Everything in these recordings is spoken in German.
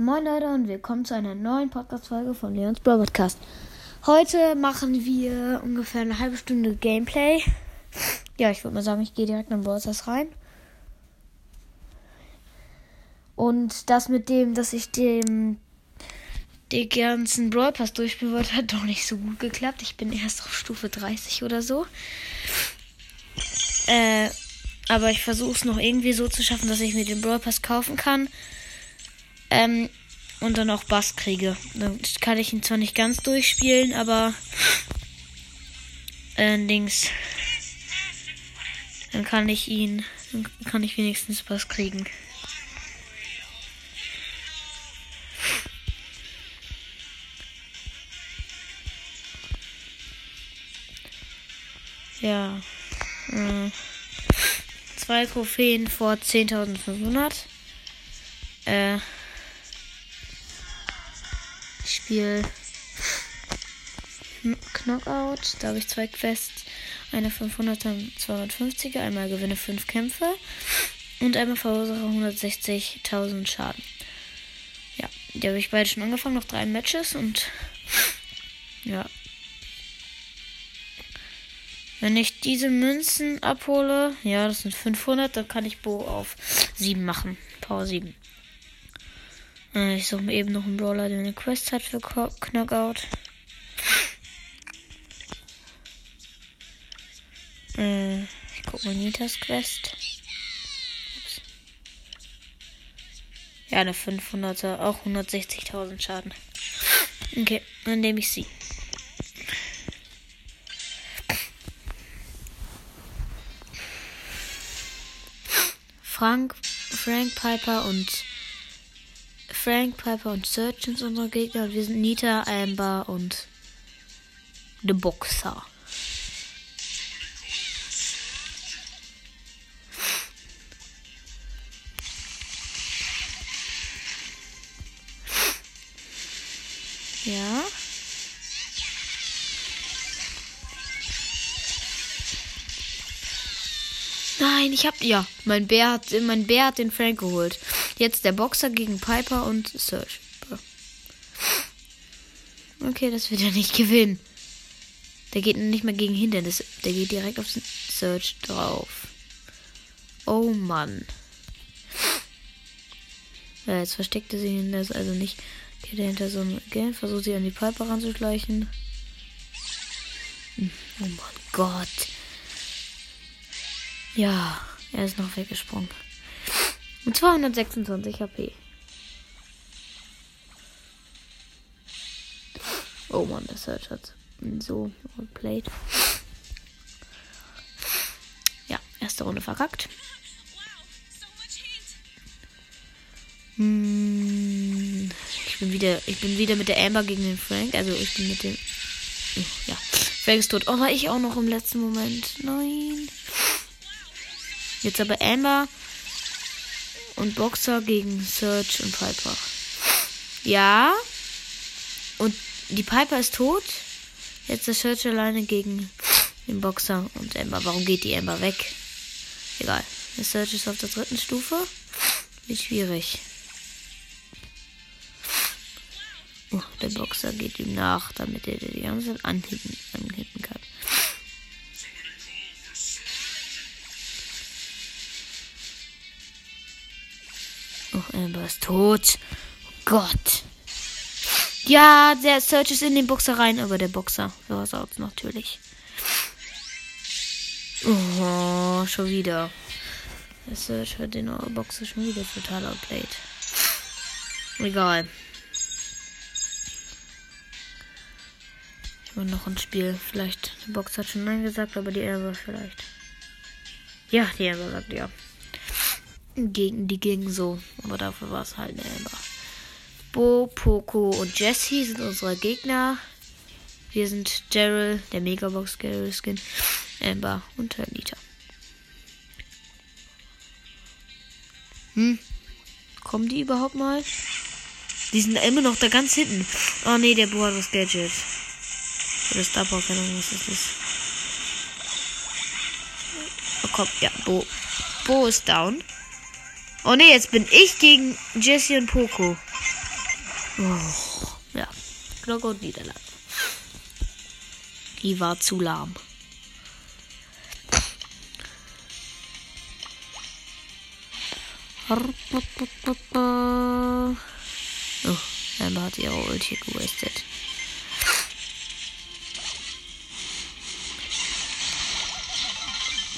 Moin Leute und willkommen zu einer neuen Podcast-Folge von Leons Brawl Podcast. Heute machen wir ungefähr eine halbe Stunde Gameplay. Ja, ich würde mal sagen, ich gehe direkt in Brawl Stars rein. Und das mit dem, dass ich dem den ganzen Brawl Pass durchspielen wollte, hat doch nicht so gut geklappt. Ich bin erst auf Stufe 30 oder so. Äh, aber ich versuche es noch irgendwie so zu schaffen, dass ich mir den Brawl Pass kaufen kann. Ähm, und dann auch Bass kriege. Dann kann ich ihn zwar nicht ganz durchspielen, aber äh, Dings. Dann kann ich ihn, dann kann ich wenigstens Bass kriegen. Ja. Äh, zwei Trophäen vor 10.500. Äh. Ich spiele Knockout. Da habe ich zwei Quests. Eine 500er, 250er. Einmal gewinne fünf Kämpfe. Und einmal verursache 160.000 Schaden. Ja, die habe ich beide schon angefangen. Noch drei Matches und. Ja, wenn ich diese Münzen abhole, ja, das sind 500, dann kann ich Bo auf 7 machen. Power 7. Äh, ich suche mir eben noch einen Brawler, der eine Quest hat für Knockout. Äh, ich guck mal Nitas Quest. Ups. Ja, eine 500er, auch 160.000 Schaden. Okay, dann nehme ich sie. Frank, Frank Piper und Frank Piper und Search sind unsere Gegner. Wir sind Nita, Amber und The Boxer. Ja. Nein, ich hab. Ja, mein Bär hat, mein Bär hat den Frank geholt. Jetzt der Boxer gegen Piper und Search. Okay, das wird er nicht gewinnen. Der geht nicht mehr gegen Hindernis. Der geht direkt auf Search drauf. Oh Mann. Ja, jetzt versteckte sie das also nicht. Geht er hinter so einem Game, versucht sie an die Piper ranzuschleichen. Hm, oh mein Gott. Ja, er ist noch weggesprungen. Und 226 HP. Oh man, der Search hat so played. Ja, erste Runde verkackt. Hm, ich bin wieder, ich bin wieder mit der Amber gegen den Frank. Also ich bin mit dem. Ja, Frank ist tot. Oh, war ich auch noch im letzten Moment. Nein. Jetzt aber Amber und Boxer gegen Search und Piper. Ja. Und die Piper ist tot. Jetzt der Search alleine gegen den Boxer und Amber. Warum geht die Amber weg? Egal. Der Search ist auf der dritten Stufe. Wird schwierig. Oh, der Boxer geht ihm nach, damit er die ganze Zeit anhitten, anhitten kann. Amber ist tot. Oh Gott. Ja, der Search ist in den Boxer rein, aber der Boxer versaut natürlich. Oh, schon wieder. Der Search hat den Boxer schon wieder total outplayed. Egal. Ich will noch ein Spiel. Vielleicht. Der Boxer hat schon Nein gesagt, aber die Amber vielleicht. Ja, die Amber sagt ja gegen die ging so. Aber dafür war es halt eine. Bo, Poco und Jesse sind unsere Gegner. Wir sind Daryl, der Megabox Daryl Skin, Amber und Nita. Hm? Kommen die überhaupt mal? Die sind immer noch da ganz hinten. Oh ne, der Bo hat das Gadget. Oder Star Power, keine Ahnung, was das ist. Oh komm, ja, Bo. Bo ist down. Oh ne, jetzt bin ich gegen Jesse und Poco. Oh, ja. Knockout Niederlande. Die war zu lahm. Oh, Amber hat ihre Ulti gewastet.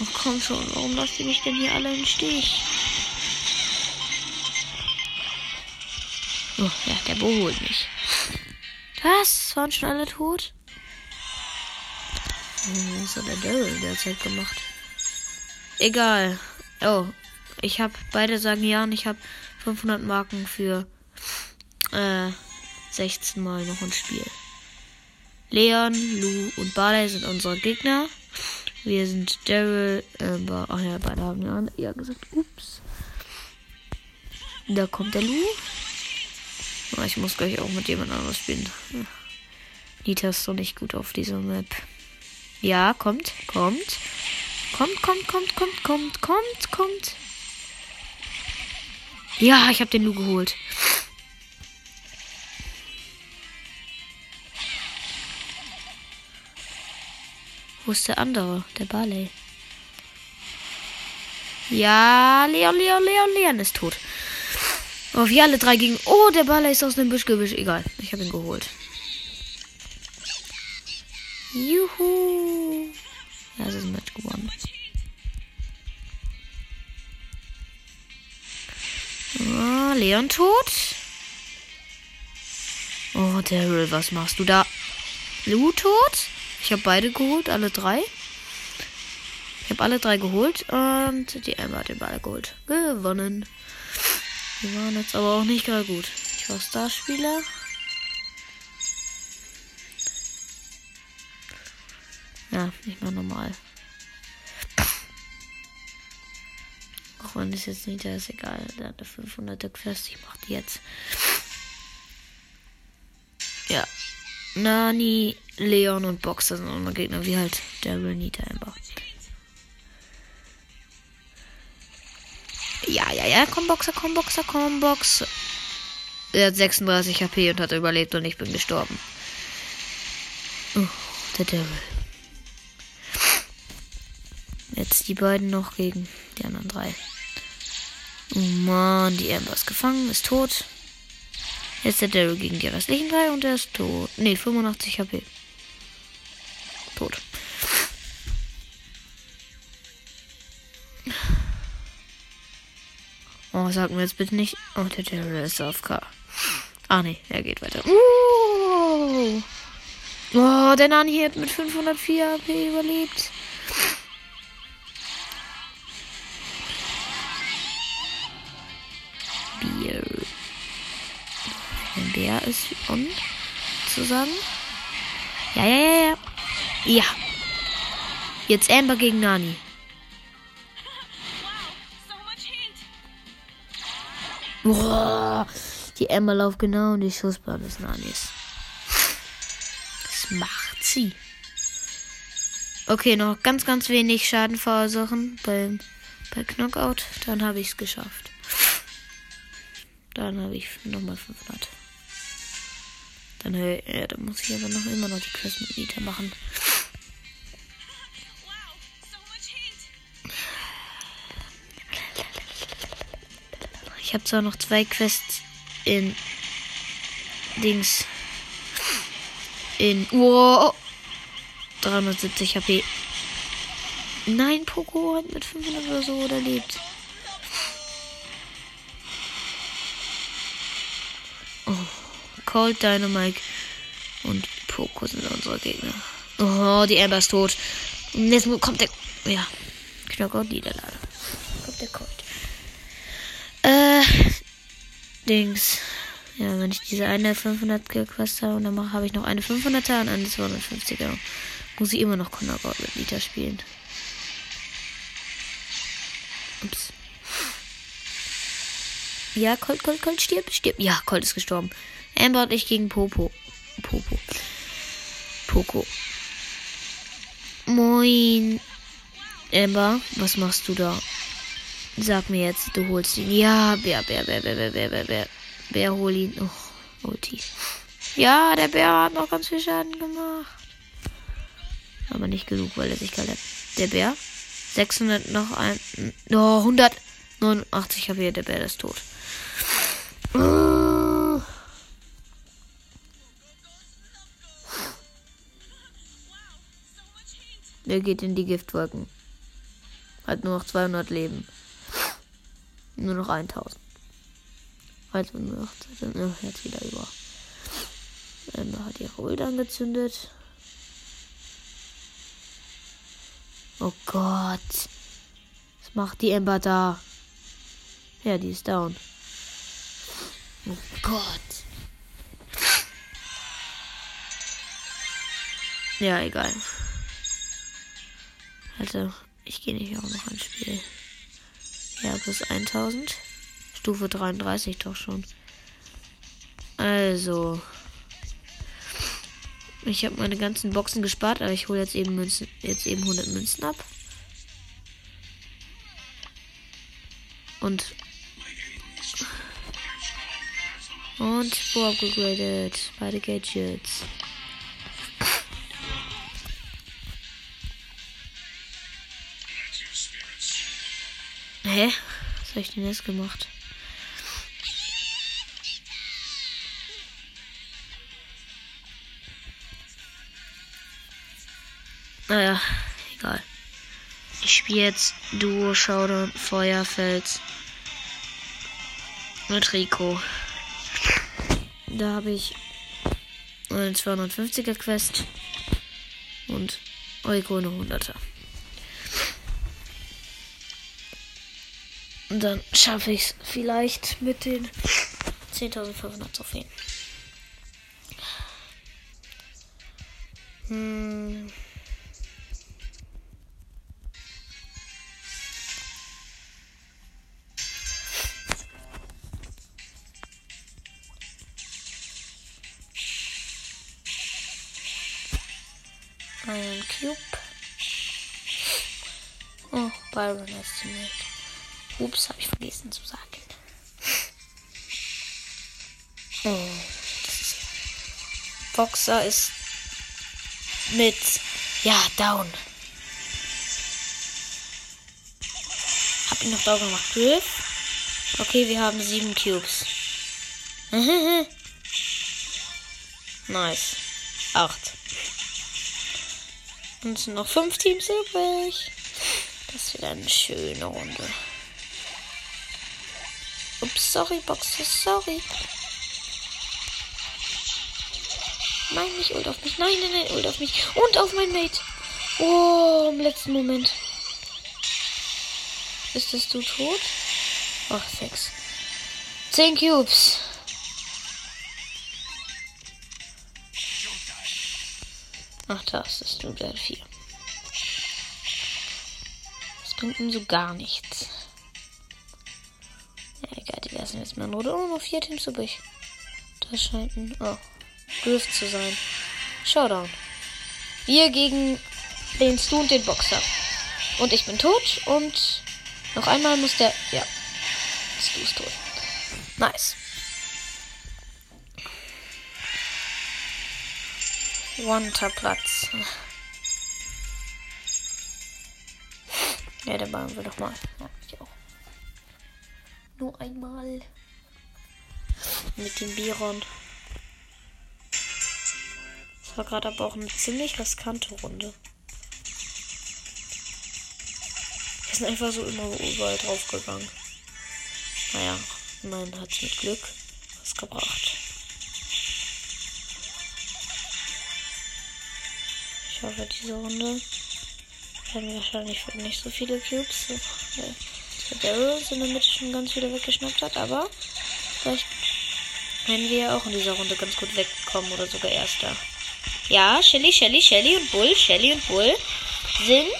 Oh, komm schon, warum lasst ihr mich denn hier alle im Stich? Oh, ja, der Bo holt mich. Was? Waren schon alle tot? Was hat der Daryl derzeit gemacht? Egal. Oh, ich habe beide sagen ja und ich habe 500 Marken für äh, 16 Mal noch ein Spiel. Leon, Lou und Barley sind unsere Gegner. Wir sind Daryl, äh, ach ja, beide haben ja, ja gesagt, ups. Da kommt der Lou. Oh, ich muss gleich auch mit jemand anderes spielen. Hm. Nita ist doch nicht gut auf dieser Map. Ja, kommt, kommt. Kommt, kommt, kommt, kommt, kommt, kommt, kommt. Ja, ich habe den Lu geholt. Wo ist der andere? Der Barley. Ja, Leon, Leon, Leon, Leon ist tot. Oh, wir alle drei gegen. Oh, der Barley ist aus dem Büschgebüsch. Egal, ich habe ihn geholt. Juhu. Ja, es ist ein Match gewonnen. Oh, Leon tot. Oh, Daryl, was machst du da? Lu tot? Ich habe beide geholt, alle drei. Ich habe alle drei geholt und die Emma hat den Ball geholt. Gewonnen. Die waren jetzt aber auch nicht gerade gut. Ich war Starspieler. Ja, nicht mal normal. Auch wenn es jetzt nicht, ist egal. Der hat eine 500er Quest. Ich mach die jetzt. Ja. Nani, Leon und Boxer sind unsere Gegner, wie halt Daryl, Nita, Ember. Ja, ja, ja, komm Boxer, komm Boxer, komm Boxer. Er hat 36 HP und hat überlebt und ich bin gestorben. Oh, der Daryl. Jetzt die beiden noch gegen die anderen drei. Oh Mann, die Amber ist gefangen, ist tot. Jetzt der Daryl gegen die restlichen drei und er ist tot. Ne, 85 HP. Tot. Oh, sag mir jetzt bitte nicht. Oh, der Daryl ist auf K. Ah, ne, er geht weiter. Uh! Oh, der Nani hat mit 504 HP überlebt. Bier. Bär ist on, sozusagen. Ja, ja, ja, ja. Ja. Jetzt Amber gegen Nani. Boah, die Amber läuft genau in die Schussbahn des Nanis. Das macht sie. Okay, noch ganz, ganz wenig Schaden verursachen beim, bei Knockout. Dann habe ich es geschafft. Dann habe ich nochmal 500. Dann, ja, dann muss ich aber noch immer noch die Quest mit Nita machen. Ich habe zwar noch zwei Quests in Dings. In. Wow. 370 HP. Nein, Poco hat mit 500 oder so überlebt. Oh, Cold Dynamite und Poco sind unsere Gegner. Oh, die Amber ist tot. Und jetzt kommt der. Ja. Knockout Niederlage. Kommt der Cold. Äh. Dings. Ja, wenn ich diese eine 500 Quest habe und dann habe ich noch eine 500er und eine 250er. Muss ich immer noch Knockout mit Liter spielen. Ups. Ja, Colt, Colt, Colt, stirb, stirb. Ja, Colt ist gestorben. Amber und ich gegen Popo. Popo. Poco. Moin. Amber, was machst du da? Sag mir jetzt, du holst ihn. Ja, Bär, Bär, Bär, Bär, Bär, Bär, Bär, Bär, Bär hol ihn. Oh, Ulti. Ja, der Bär hat noch ganz viel Schaden gemacht. Aber nicht genug, weil er sich gerade. Der Bär. 600 noch ein. Oh, 189 habe Der Bär ist tot. Der geht in die Giftwolken. Hat nur noch 200 Leben. Nur noch 1000. Also nur noch. Jetzt wieder über. Emma hat ihre Ult angezündet. Oh Gott. Was macht die Ember da? Ja, die ist down. Oh Gott. Ja, egal. Also, ich gehe nicht auch noch ein Spiel. Ja, plus 1000. Stufe 33 doch schon. Also. Ich habe meine ganzen Boxen gespart, aber ich hole jetzt eben Münzen, jetzt eben 100 Münzen ab. Und und Bo upgraded. Beide Gadgets. Hä? Was habe ich denn jetzt gemacht? Naja, egal. Ich spiele jetzt Duo, Showdown, Feuerfels mit Rico. Da habe ich eine 250er Quest und Rico eine 100er. Und dann schaffe ich es vielleicht mit den 10.500 Trophäen. Hm. Einen Cube. Oh, Byron Estimate. Ups, habe ich vergessen zu sagen. Oh, Boxer ist mit. Ja, down. Hab ihn noch down gemacht. Griff. Okay, wir haben sieben Cubes. nice. Acht. Und es sind noch fünf Teams übrig. Das wird eine schöne Runde. Ups, sorry, Boxer, sorry. Nein, nicht ult auf mich. Nein, nein, nein, ult auf mich. Und auf mein Mate. Oh, im letzten Moment. Ist das du tot? Ach, sechs. Zehn Cubes. Ach, das ist nur der 4. Das bringt ihm so gar nichts. Lassen jetzt mal nur oh, noch vier Teams übrig. Das scheint ein. Oh. Griff zu sein. Showdown. Wir gegen den Stu und den Boxer. Und ich bin tot und noch einmal muss der. Ja. Stu ist tot. Nice. Platz. Ja, der bauen wir doch mal. Ja. Nur einmal. Mit dem Biron. Das war gerade aber auch eine ziemlich riskante Runde. Wir sind einfach so immer überall drauf gegangen. Naja, mein hat mit Glück was gebracht. Ich hoffe, diese Runde werden wahrscheinlich nicht so viele Cubes. Der Daryl in der Mitte schon ganz viele weggeschnappt hat, aber vielleicht werden wir auch in dieser Runde ganz gut wegkommen oder sogar Erster. Ja, Shelly, Shelly, Shelly und Bull, Shelly und Bull sind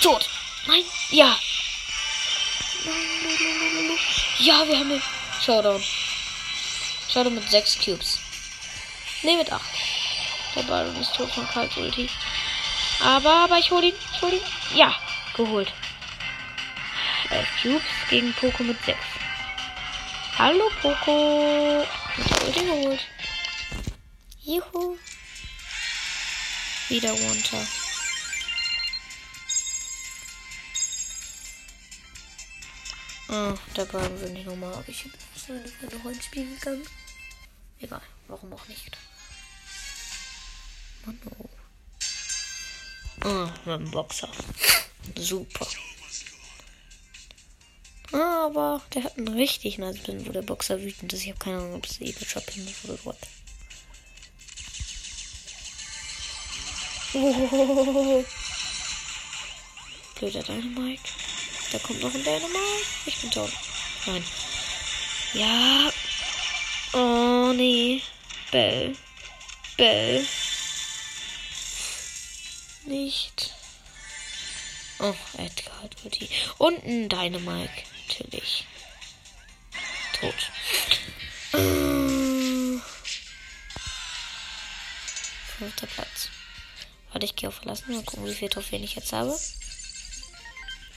tot. Nein, ja. Ja, wir haben den Showdown. Showdown mit 6 Cubes. Ne, mit 8. Der Baron ist tot von Kalt Ulti. Aber, aber ich hole ihn. Ich hole ihn. Ja, geholt. 11 Cubes gegen Poco mit 6. Hallo, Poco. Ich hab Ulti geholt. Juhu. Wieder runter. Oh, der Ball will nicht nochmal. Ich bin nicht noch ins Spiel gegangen. Egal, warum auch nicht. Mann, oh. Oh, ein Boxer. Super. Aber der hat einen richtig nice Pin, wo der Boxer wütend ist. Ich habe keine Ahnung, ob es Evil Shopping ist oder what. Oh. Blöder Dynamite. Da kommt noch ein Dynamite. Ich bin tot. Nein. Ja. Oh, nee. Bell. Bell. Nicht. Oh, Edgar hat die. Und ein Dynamite. Natürlich. Tot. Äh. Fünfter Platz. Warte, ich gehe auf verlassen. Mal gucken, wie viel Trophäen ich jetzt habe.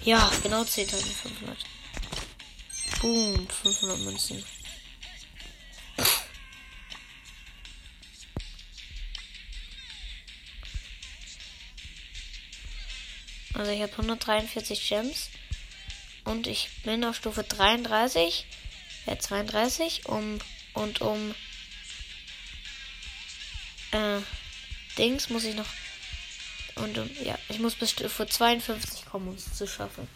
Ja, genau 10.500. Boom, 500 Münzen. Also ich habe 143 Gems. Und ich bin auf Stufe 33. Ja, 32. Um, und um äh, Dings muss ich noch. Und um, ja, ich muss bis Stufe 52 kommen, um es zu schaffen.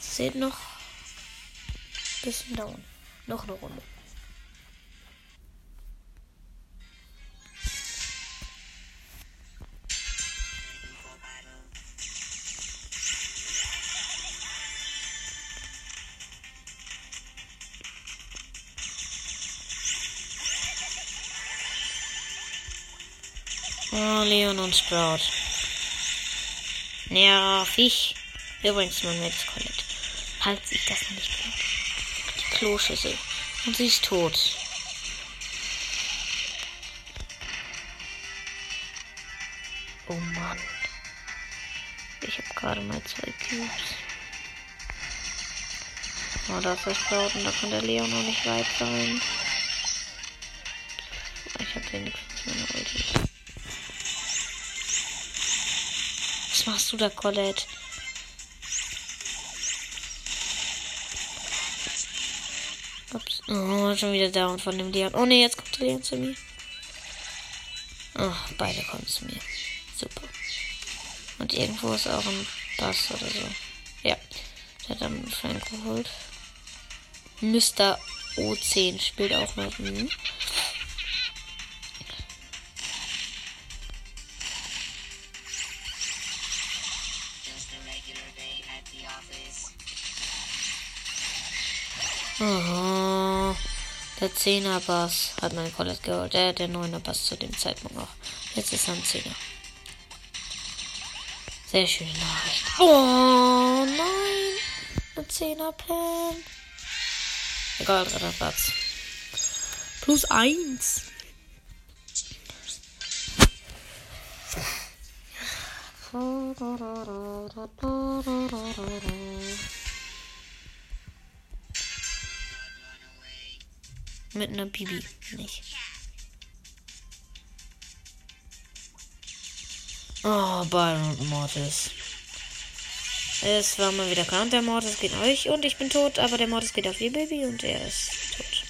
Seht noch. Bisschen dauern. Noch eine Runde. Und Sprout. Nervig. Übrigens, mein Netz Colette. Halt sich das nicht mehr. Die Kloschüssel. Und sie ist tot. Oh Mann. Ich habe gerade mal zwei Cubes. Oh, da ist das Sprout und da kann der Leon noch nicht weit sein. Machst du da, Colette? Ups. Oh, schon wieder down von dem Leon. Oh ne, jetzt kommt der Leon zu mir. Oh, beide kommen zu mir. Super. Und irgendwo ist auch ein Bass oder so. Ja. Der hat dann Frank geholt. Mr. O10 spielt auch mit. Hm. 10er Bass hat mein Colette geholt. Der, der 9er Bass zu dem Zeitpunkt noch. Jetzt ist er ein 10er. Sehr schöne Nachricht. Oh nein! Ein 10er Plan. Egal, dritter Platz. Plus 1. Mit einer Bibi nicht. Oh, Byron und Mortis. Es war mal wieder krank. Der Mortis geht euch und ich bin tot, aber der Mortis geht auf ihr Baby und er ist tot.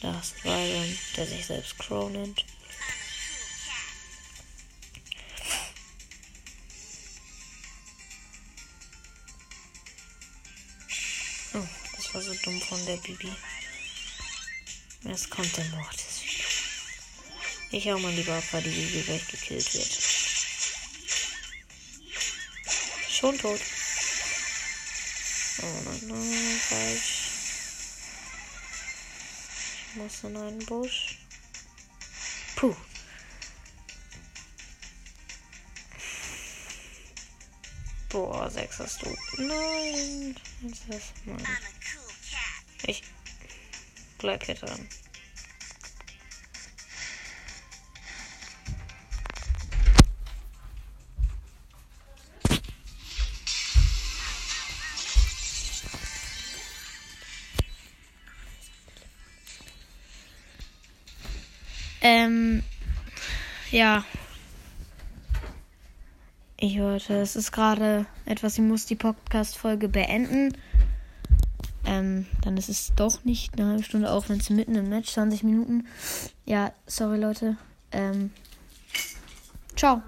Da ist Byron, der sich selbst Crow nennt. Oh, das war so dumm von der Bibi. Jetzt kommt der Mortis. Ich hau mal lieber ab, weil die Bibi gleich gekillt wird. Schon tot. Oh nein, nein, falsch. Ich muss in einen Busch. Puh. Boah, sechs hast du. Nein. Das ist mein. Ich Gleitketter. Ähm, ja. Ich hörte, es ist gerade etwas, ich muss die Podcast-Folge beenden. Ähm, dann ist es doch nicht eine halbe Stunde, auch wenn es mitten im Match 20 Minuten. Ja, sorry Leute. Ähm, ciao.